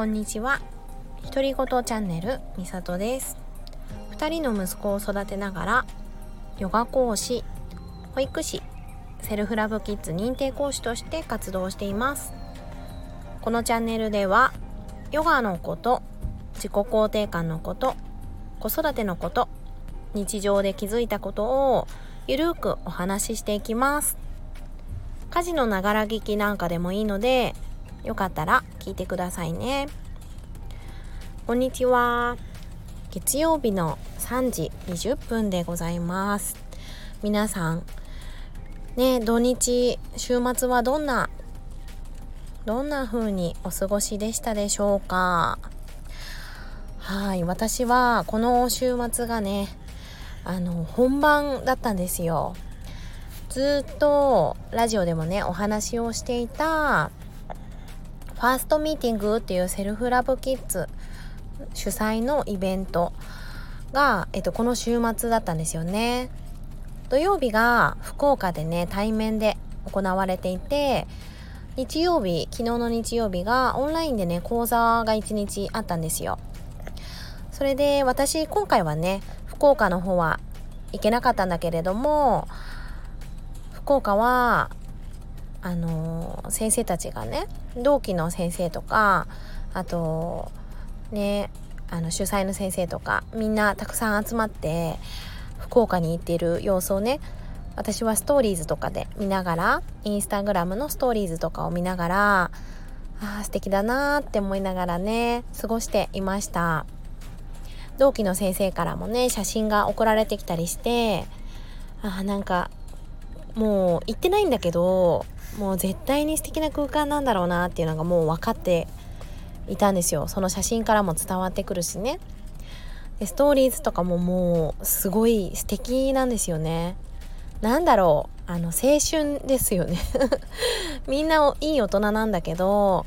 こんにちは。独り言チャンネルみさとです。2人の息子を育てながらヨガ講師保育士セルフラブキッズ認定講師として活動しています。このチャンネルではヨガのこと自己肯定感のこと子育てのこと日常で気づいたことをゆるくお話ししていきます。家事のながら聞きなんかでもいいのでよかったら聞いてくださいね。こんにちは。月曜日の3時20分でございます。皆さんね土日週末はどんなどんな風にお過ごしでしたでしょうか？はい私はこの週末がねあの本番だったんですよ。ずっとラジオでもねお話をしていたファーストミーティングっていうセルフラブキッズ主催のイベントが、えっと、この週末だったんですよね。土曜日が福岡でね対面で行われていて日曜日昨日の日曜日がオンラインでね講座が1日あったんですよ。それで私今回はね福岡の方は行けなかったんだけれども福岡はあの先生たちがね同期の先生とかあとねあの主催の先生とかみんなたくさん集まって福岡に行っている様子をね私はストーリーズとかで見ながらインスタグラムのストーリーズとかを見ながらあー素敵だなーって思いながらね過ごしていました。同期の先生からもね写真が送られてきたりしてあーなんかもう行ってないんだけどもう絶対に素敵な空間なんだろうなっていうのがもう分かっていたんですよ。その写真からも伝わってくるしね。でストーリーズとかももうすごい素敵なんですよね。なんだろう。あの青春ですよね。みんないい大人なんだけど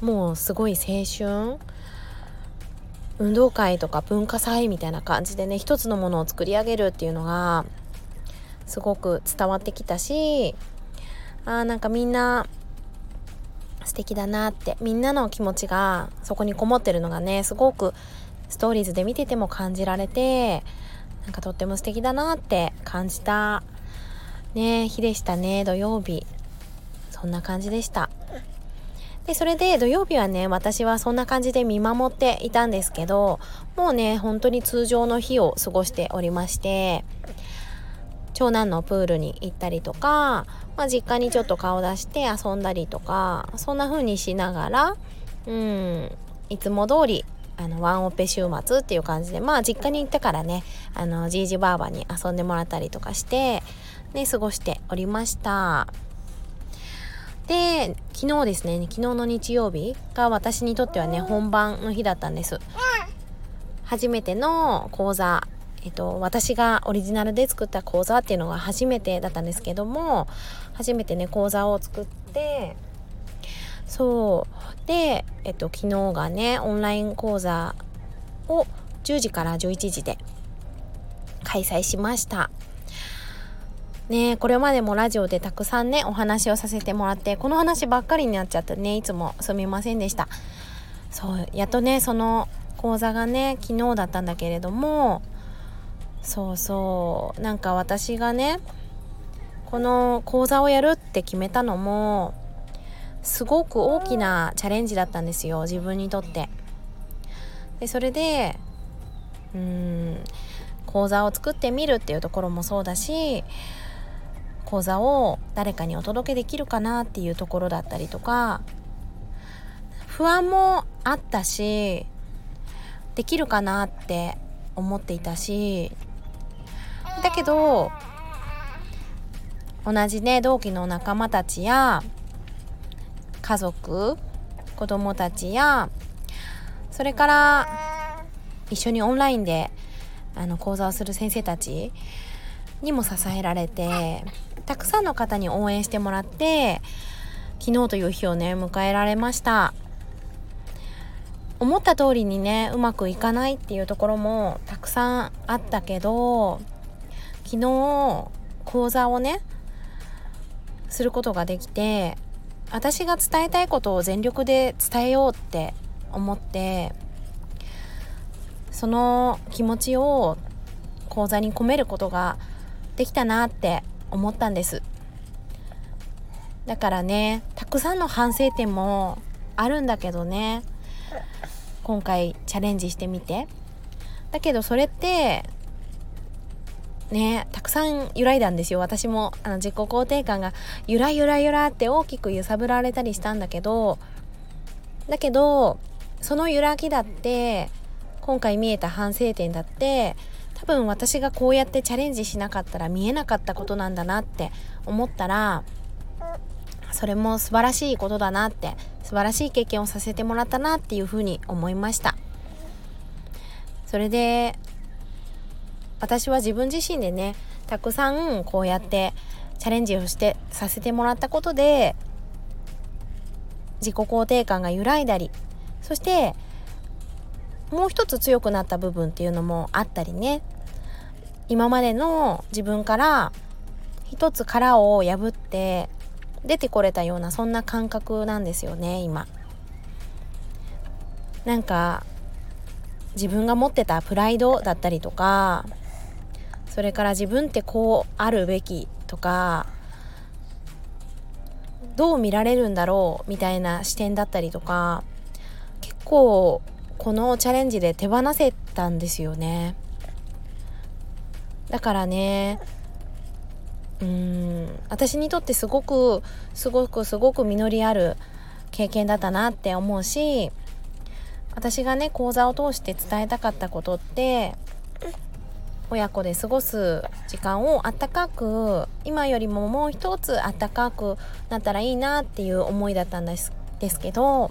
もうすごい青春。運動会とか文化祭みたいな感じでね一つのものを作り上げるっていうのがすごく伝わってきたしあなんかみんな素敵だなってみんなの気持ちがそこにこもってるのがねすごくストーリーズで見てても感じられてなんかとっても素敵だなって感じた。ね日でしたね土曜日。そんな感じでした。でそれで土曜日はね私はそんな感じで見守っていたんですけどもうね本当に通常の日を過ごしておりまして長男のプールに行ったりとか、まあ、実家にちょっと顔出して遊んだりとかそんな風にしながらうんいつも通りあのワンオペ週末っていう感じでまあ実家に行ってからねあのじいじばあばに遊んでもらったりとかしてね過ごしておりました。で昨日ですね昨日の日曜日が私にとってはね本番の日だったんです。初めての講座えっと、私がオリジナルで作った講座っていうのが初めてだったんですけども初めてね講座を作ってそう。で、えっと、昨日がねオンライン講座を10時から11時で開催しました。ねこれまでもラジオでたくさんねお話をさせてもらってこの話ばっかりになっちゃってねいつもすみませんでした。そうやっとねその講座がね昨日だったんだけれどもそうそう。なんか私がねこの講座をやるって決めたのもすごく大きなチャレンジだったんですよ自分にとって。でそれでうん講座を作ってみるっていうところもそうだし講座を誰かにお届けできるかなっていうところだったりとか不安もあったしできるかなって思っていたしだけど同じね同期の仲間たちや家族子供たちやそれから一緒にオンラインであの講座をする先生たちにも支えられてたくさんの方に応援してもらって昨日という日をね迎えられました。思った通りにねうまくいかないっていうところもたくさんあったけど昨日講座をねすることができて私が伝えたいことを全力で伝えようって思ってその気持ちを講座に込めることができたなって思ったんです。だからねたくさんの反省点もあるんだけどね今回チャレンジしてみて。だけどそれってねたくさん揺らいだんですよ。私もあの自己肯定感がゆらゆらゆらって大きく揺さぶられたりしたんだけどだけどその揺らぎだって今回見えた反省点だって多分私がこうやってチャレンジしなかったら見えなかったことなんだなって思ったらそれも素晴らしいことだなって素晴らしい経験をさせてもらったなっていうふうに思いました。それで私は自分自身でねたくさんこうやってチャレンジをしてさせてもらったことで自己肯定感が揺らいだりそしてもう一つ強くなった部分っていうのもあったりね。今までの自分から一つ殻を破って出てこれたようなそんな感覚なんですよね今。なんか自分が持ってたプライドだったりとかそれから自分ってこうあるべきとかどう見られるんだろうみたいな視点だったりとか結構このチャレンジで手放せたんですよね。だからねうん私にとってすごくすごくすごく実りある経験だったなって思うし私がね講座を通して伝えたかったことって親子で過ごす時間をあったかく今よりももう一つあったかくなったらいいなっていう思いだったんですですけど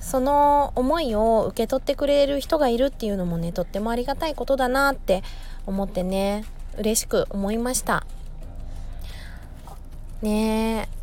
その思いを受け取ってくれる人がいるっていうのもねとってもありがたいことだなって思ってね嬉しく思いました。ねえ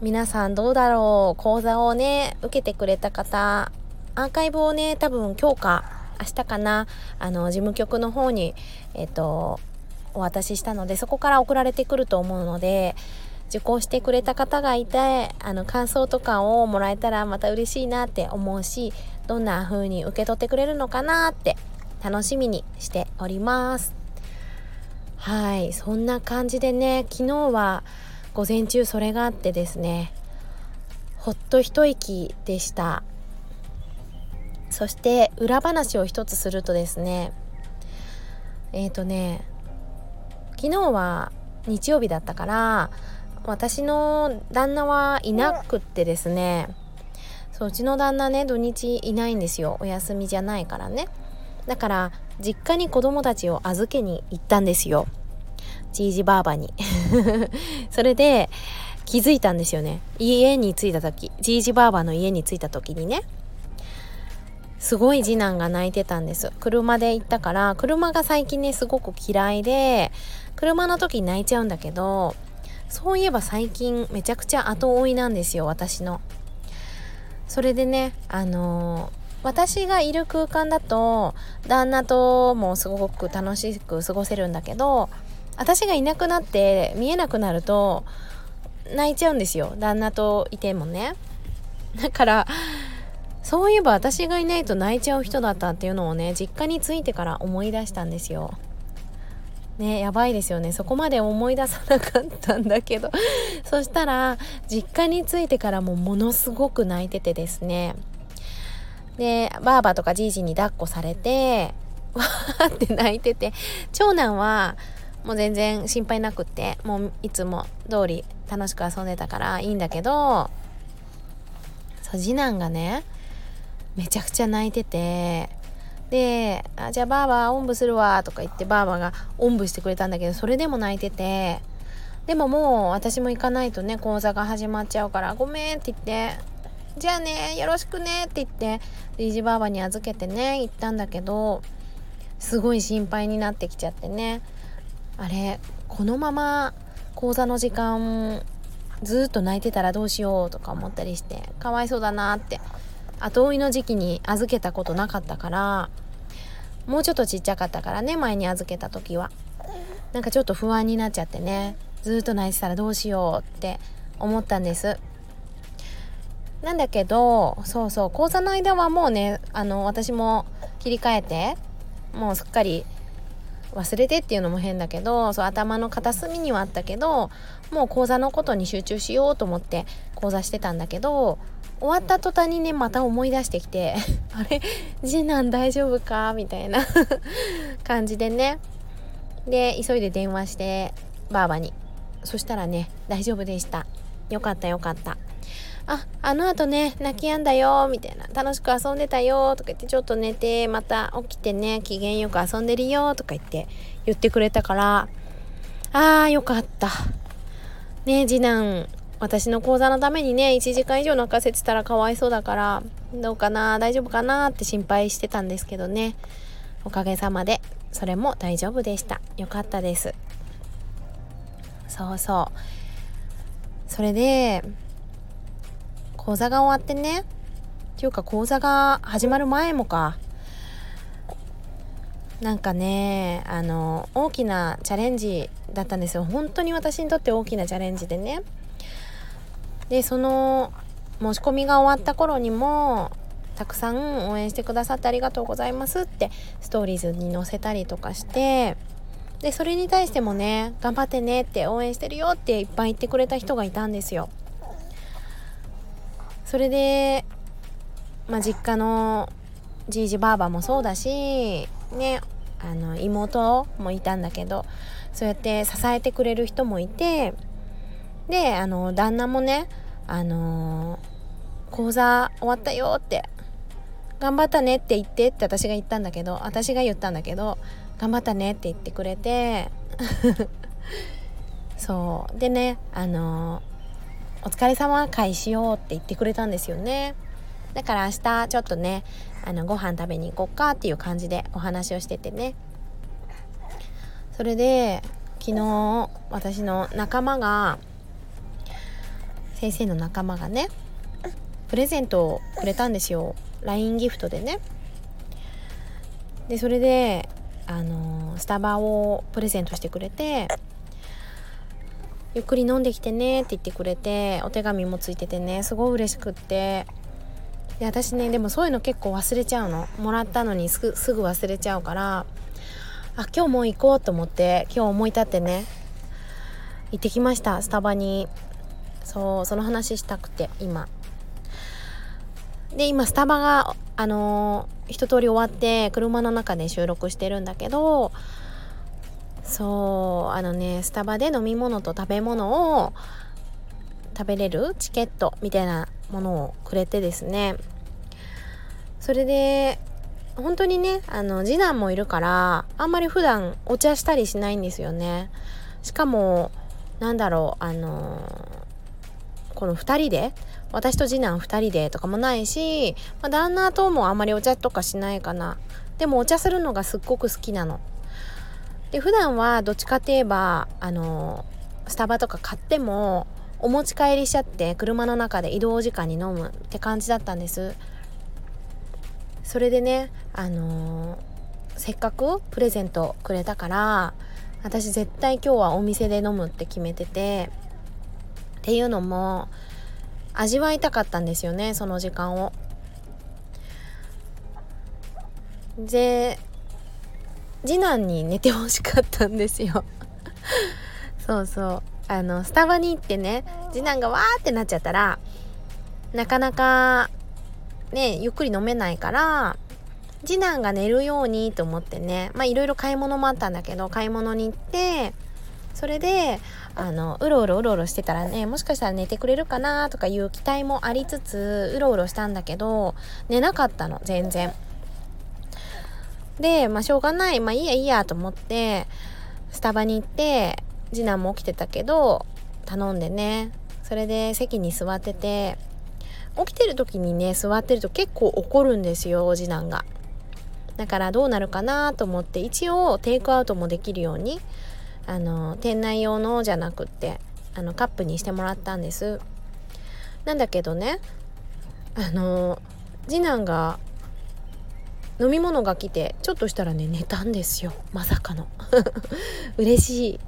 皆さんどうだろう？講座をね受けてくれた方アーカイブをね多分今日か明日かなあの事務局の方にえっ、とお渡ししたのでそこから送られてくると思うので受講してくれた方がいてあの感想とかをもらえたらまた嬉しいなって思うしどんな風に受け取ってくれるのかなって楽しみにしております。はいそんな感じでね昨日は午前中それがあってですねほっと一息でした。そして裏話を一つするとですねえっ、ー、とね昨日は日曜日だったから私の旦那はいなくってですねそううちの旦那ね土日いないんですよ。お休みじゃないからね。だから実家に子供たちを預けに行ったんですよ。じいじばあばに。それで気づいたんですよね。家に着いた時じいじばあばの家に着いた時にねすごい次男が泣いてたんです車で行ったから車が最近ねすごく嫌いで車の時に泣いちゃうんだけどそういえば最近めちゃくちゃ後追いなんですよ私の。それでねあのー、私がいる空間だと旦那ともすごく楽しく過ごせるんだけど私がいなくなって見えなくなると泣いちゃうんですよ旦那といてもね。だからそういえば私がいないと泣いちゃう人だったっていうのをね実家に着いてから思い出したんですよ。ねやばいですよね。そこまで思い出さなかったんだけど。そしたら実家に着いてからもものすごく泣いててですね。でばあばとかじいじに抱っこされて わーって泣いてて長男はもう全然心配なくってもういつも通り楽しく遊んでたからいいんだけどそう次男がねめちゃくちゃ泣いててで「あじゃあばあばおんぶするわ」とか言ってばあばがおんぶしてくれたんだけどそれでも泣いててでももう私も行かないとね講座が始まっちゃうから「ごめん」って言って「じゃあねよろしくね」って言ってリージばあばに預けてね行ったんだけどすごい心配になってきちゃってね。あれこのまま講座の時間ずっと泣いてたらどうしようとか思ったりしてかわいそうだなって後追いの時期に預けたことなかったからもうちょっとちっちゃかったからね前に預けた時は。なんかちょっと不安になっちゃってねずっと泣いてたらどうしようって思ったんです。なんだけどそうそう講座の間はもうねあの私も切り替えてもうすっかり忘れてっていうのも変だけどそう頭の片隅にはあったけどもう講座のことに集中しようと思って講座してたんだけど終わった途端にねまた思い出してきて あれ？次男大丈夫か？みたいな 感じでね。で急いで電話してばあばに。そしたらね大丈夫でした。よかったよかった。ああのあとね泣き止んだよみたいな。楽しく遊んでたよとか言ってちょっと寝てまた起きてね機嫌よく遊んでるよとか言って言ってくれたからあーよかった。ね次男私の講座のためにね1時間以上泣かせてたらかわいそうだからどうかな大丈夫かなって心配してたんですけどね。おかげさまでそれも大丈夫でした。よかったです。そうそう。それで講座が終わってね。っていうか講座が始まる前もか。なんかねあの大きなチャレンジだったんですよ。本当に私にとって大きなチャレンジでね。でその申し込みが終わった頃にもたくさん応援してくださってありがとうございますってストーリーズに載せたりとかしてでそれに対してもね頑張ってねって応援してるよっていっぱい言ってくれた人がいたんですよ。それでまあ実家のじいじばあばもそうだしねあの妹もいたんだけどそうやって支えてくれる人もいてであの旦那もねあの講座終わったよって頑張ったねって言ってって私が言ったんだけど私が言ったんだけど頑張ったねって言ってくれて そう。でねあのお疲れ様会しようって言ってくれたんですよね。だから明日ちょっとねあのご飯食べに行こうかっていう感じでお話をしててね。それで昨日私の仲間が先生の仲間がねプレゼントをくれたんですよ。LINE ギフトでね。でそれであのスタバをプレゼントしてくれてゆっくり飲んできてねって言ってくれてお手紙もついててねすごい嬉しくって。で私ねでもそういうの結構忘れちゃうの。もらったのにすぐ忘れちゃうからあ今日もう行こうと思って今日思い立ってね行ってきましたスタバに。そうその話したくて今。で今スタバがあのー、一通り終わって車の中で収録してるんだけどそうあのねスタバで飲み物と食べ物を食べれるチケットみたいなものをくれてですね。それで本当にねあの次男もいるからあんまり普段お茶したりしないんですよね。しかもなんだろうあのこの2人で私と次男2人でとかもないし、まあ、旦那ともあんまりお茶とかしないかな。でもお茶するのがすっごく好きなの。で普段はどっちかって言えばあのスタバとか買ってもお持ち帰りしちゃって車の中で移動時間に飲むって感じだったんですそれでねあのせっかくプレゼントくれたから私絶対今日はお店で飲むって決めててっていうのも味わいたかったんですよねその時間を。で次男に寝てほしかったんですよ そうそうあのスタバに行ってね次男がわーってなっちゃったらなかなかねゆっくり飲めないから次男が寝るようにと思ってねまあいろいろ買い物もあったんだけど買い物に行ってそれであのうろうろうろうろしてたらねもしかしたら寝てくれるかなとかいう期待もありつつうろうろしたんだけど寝なかったの全然。でまあしょうがないまあいいやいいやと思ってスタバに行って次男も起きてたけど頼んでねそれで席に座ってて起きてる時にね座ってると結構怒るんですよ次男が。だからどうなるかなと思って一応テイクアウトもできるようにあの店内用のじゃなくってあのカップにしてもらったんですなんだけどねあの次男が飲み物が来てちょっとしたらね寝たんですよ。まさかの。嬉しい。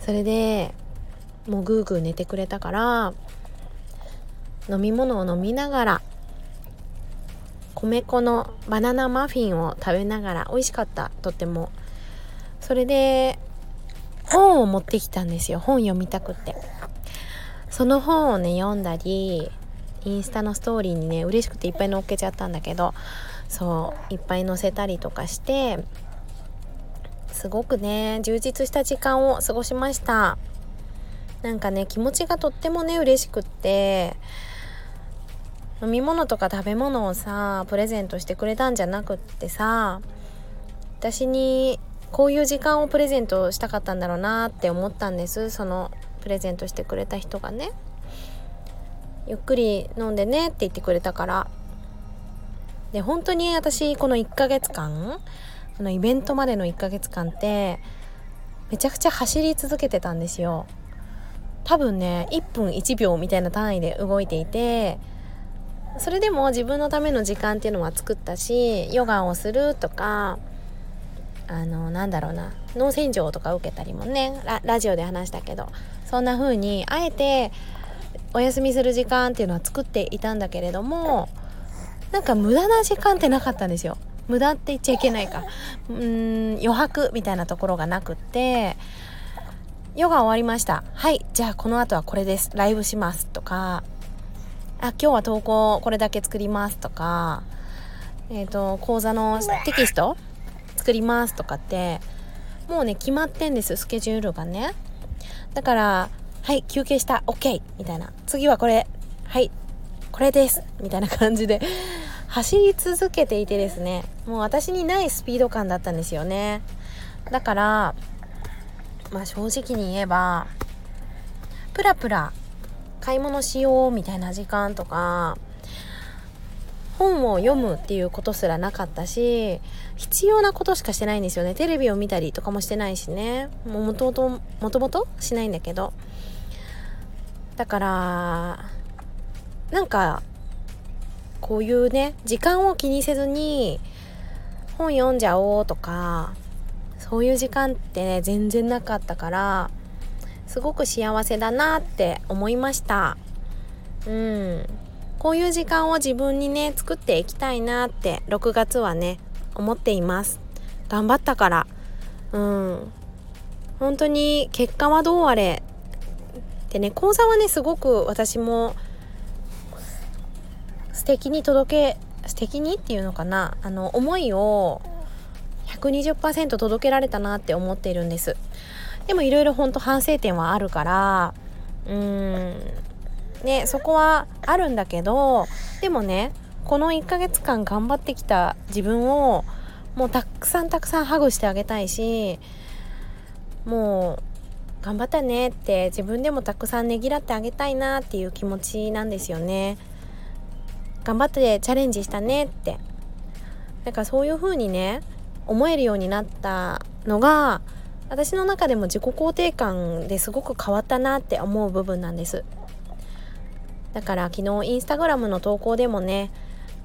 それでもうグーグー寝てくれたから飲み物を飲みながら米粉のバナナマフィンを食べながら美味しかった。とっても。それで本を持ってきたんですよ。本読みたくって。その本をね読んだりインスタのストーリーにね嬉しくていっぱい載っけちゃったんだけどそういっぱい載せたりとかしてすごくね充実した時間を過ごしました。なんかね気持ちがとってもね嬉しくって飲み物とか食べ物をさプレゼントしてくれたんじゃなくってさ私にこういう時間をプレゼントしたかったんだろうなって思ったんです。そのプレゼントしてくれた人がね。ゆっくり飲んでねって言ってくれたから。で本当に私この1ヶ月間このイベントまでの1ヶ月間ってめちゃくちゃ走り続けてたんですよ。多分ね1分1秒みたいな単位で動いていてそれでも自分のための時間っていうのは作ったしヨガをするとかあのなんだろうな脳洗浄とか受けたりもねラジオで話したけどそんな風にあえてお休みする時間っていうのは作っていたんだけれどもなんか無駄な時間ってなかったんですよ。無駄って言っちゃいけないか。うん余白みたいなところがなくって。ヨガ終わりました。はいじゃあこの後はこれです。ライブしますとか。あ今日は投稿これだけ作りますとか。えっ、ー、と講座のテキスト作りますとかって。もうね決まってんです。スケジュールがね。だからはい休憩した。OK みたいな。次はこれ。はいこれです。みたいな感じで走り続けていてですねもう私にないスピード感だったんですよね。だからまあ正直に言えばプラプラ買い物しようみたいな時間とか本を読むっていうことすらなかったし必要なことしかしてないんですよね。テレビを見たりとかもしてないしね。もともともともとしないんだけど。だからなんかこういうね時間を気にせずに本読んじゃおうとかそういう時間ってね全然なかったからすごく幸せだなって思いました。うん。こういう時間を自分にね作っていきたいなって6月はね思っています。頑張ったから。うん。本当に結果はどうあれでね講座はねすごく私も素敵に届け素敵にっていうのかな？あの思いを120%届けられたなって思っているんです。でもいろいろほんと反省点はあるからうんねそこはあるんだけどでもねこの1ヶ月間頑張ってきた自分をもうたくさんたくさんハグしてあげたいしもう頑張ったねって自分でもたくさんねぎらってあげたいなっていう気持ちなんですよね。頑張ってチャレンジしたねって。だからそういう風にね思えるようになったのが私の中でも自己肯定感ですごく変わったなって思う部分なんです。だから昨日インスタグラムの投稿でもね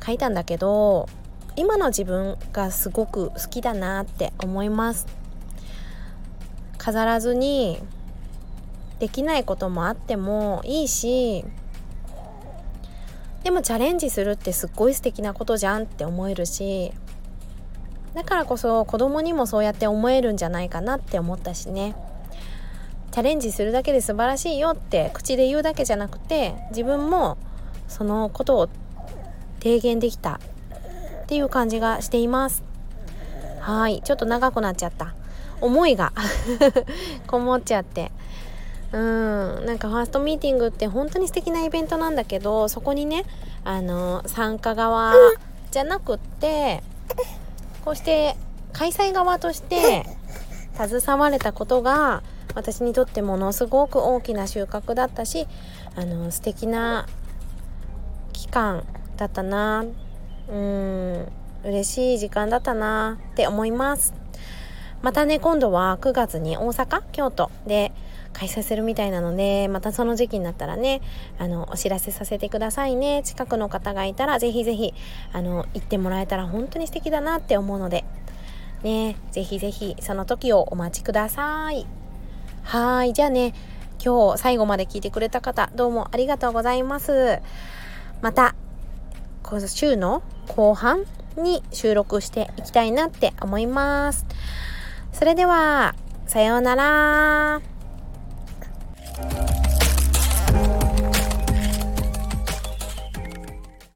書いたんだけど今の自分がすごく好きだなって思います。飾らずにできないこともあってもいいしでもチャレンジするってすっごい素敵なことじゃんって思えるしだからこそ子供にもそうやって思えるんじゃないかなって思ったしね。チャレンジするだけで素晴らしいよって口で言うだけじゃなくて自分もそのことを提言できたっていう感じがしています。はい。ちょっと長くなっちゃった。思いが こもっちゃって。うん。なんかファーストミーティングって本当に素敵なイベントなんだけどそこにねあの参加側じゃなくってこうして開催側として携われたことが私にとってものすごく大きな収穫だったしあの素敵な期間だったな。うん。嬉しい時間だったなって思います。またね今度は9月に大阪？京都？で開催するみたいなのでまたその時期になったらねあのお知らせさせてくださいね。近くの方がいたらぜひぜひあの行ってもらえたら本当に素敵だなって思うので。ねぜひぜひその時をお待ちください。はいじゃあね今日最後まで聞いてくれた方どうもありがとうございます。またこの週の後半に収録していきたいなって思います。それでは、さようなら。